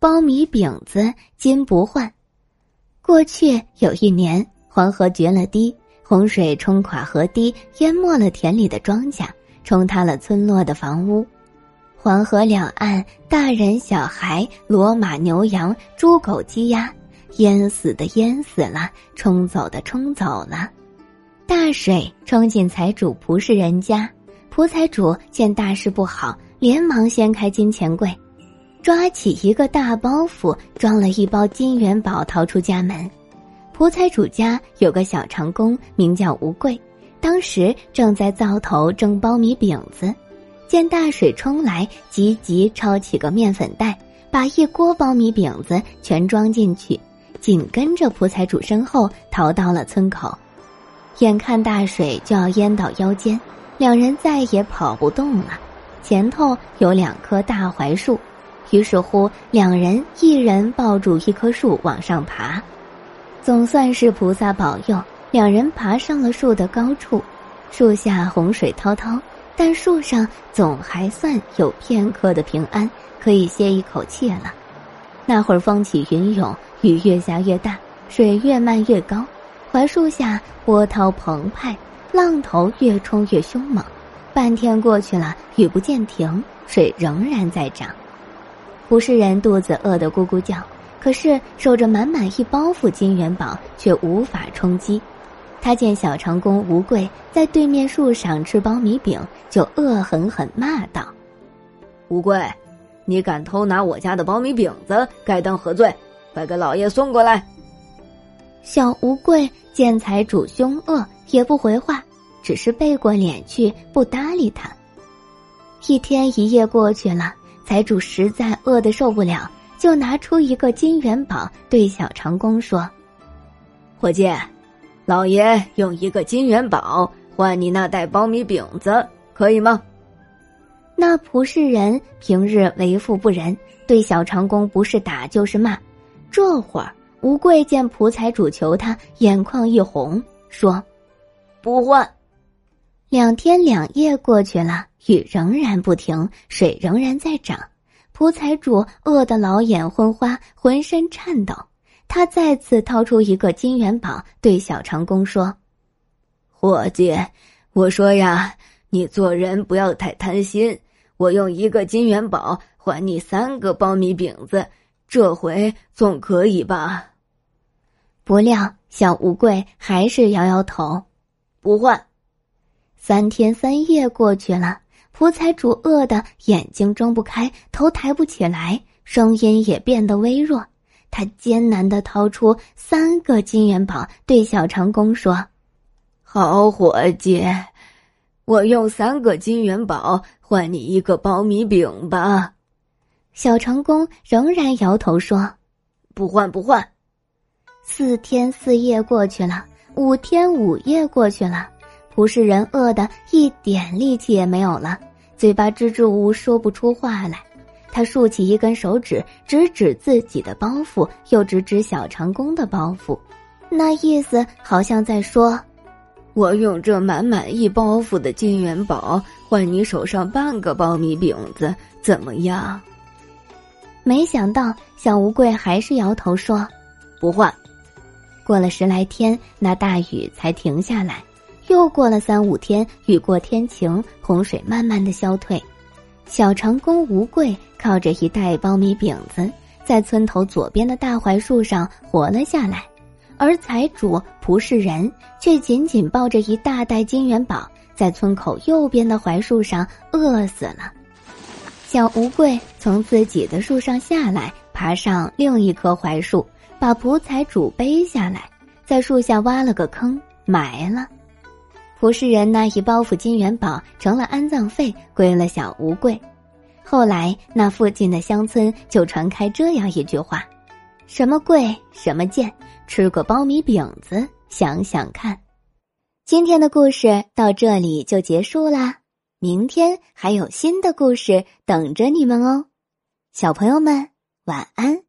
苞米饼子金不换。过去有一年，黄河决了堤，洪水冲垮河堤，淹没了田里的庄稼，冲塌了村落的房屋。黄河两岸，大人小孩、骡马牛羊、猪狗鸡鸭，淹死的淹死了，冲走的冲走了。大水冲进财主蒲氏人家，蒲财主见大事不好，连忙掀开金钱柜。抓起一个大包袱，装了一包金元宝，逃出家门。蒲财主家有个小长工，名叫吴贵，当时正在灶头蒸苞米饼子，见大水冲来，急急抄起个面粉袋，把一锅苞米饼子全装进去，紧跟着蒲财主身后逃到了村口。眼看大水就要淹到腰间，两人再也跑不动了。前头有两棵大槐树。于是乎，两人一人抱住一棵树往上爬，总算是菩萨保佑，两人爬上了树的高处。树下洪水滔滔，但树上总还算有片刻的平安，可以歇一口气了。那会儿风起云涌，雨越下越大，水越漫越高，槐树下波涛澎湃，浪头越冲越凶猛。半天过去了，雨不见停，水仍然在涨。不是人肚子饿得咕咕叫，可是守着满满一包袱金元宝却无法充饥。他见小长工吴贵在对面树上吃苞米饼，就恶狠狠骂道：“吴贵，你敢偷拿我家的苞米饼子，该当何罪？快给老爷送过来！”小吴贵见财主凶恶，也不回话，只是背过脸去，不搭理他。一天一夜过去了。财主实在饿得受不了，就拿出一个金元宝，对小长工说：“伙计，老爷用一个金元宝换你那袋苞米饼子，可以吗？”那蒲氏人平日为富不仁，对小长工不是打就是骂。这会儿吴贵见蒲财主求他，眼眶一红，说：“不换。”两天两夜过去了。雨仍然不停，水仍然在涨，蒲财主饿得老眼昏花，浑身颤抖。他再次掏出一个金元宝，对小长工说：“伙计，我说呀，你做人不要太贪心。我用一个金元宝还你三个苞米饼子，这回总可以吧？”不料小吴贵还是摇摇头，不换。三天三夜过去了。福财主饿得眼睛睁不开，头抬不起来，声音也变得微弱。他艰难地掏出三个金元宝，对小长工说：“好伙计，我用三个金元宝换你一个苞米饼吧。”小长工仍然摇头说：“不换，不换。”四天四夜过去了，五天五夜过去了，蒲氏人饿得一点力气也没有了。嘴巴支支吾吾说不出话来，他竖起一根手指，指指自己的包袱，又指指小长工的包袱，那意思好像在说：“我用这满满一包袱的金元宝换你手上半个苞米饼子，怎么样？”没想到小吴贵还是摇头说：“不换。”过了十来天，那大雨才停下来。又过了三五天，雨过天晴，洪水慢慢的消退。小长工吴贵靠着一袋苞米饼子，在村头左边的大槐树上活了下来，而财主蒲氏人却紧紧抱着一大袋金元宝，在村口右边的槐树上饿死了。小吴贵从自己的树上下来，爬上另一棵槐树，把蒲财主背下来，在树下挖了个坑埋了。蒲氏人那一包袱金元宝成了安葬费，归了小吴贵。后来那附近的乡村就传开这样一句话：“什么贵，什么贱，吃个苞米饼子想想看。”今天的故事到这里就结束啦，明天还有新的故事等着你们哦，小朋友们晚安。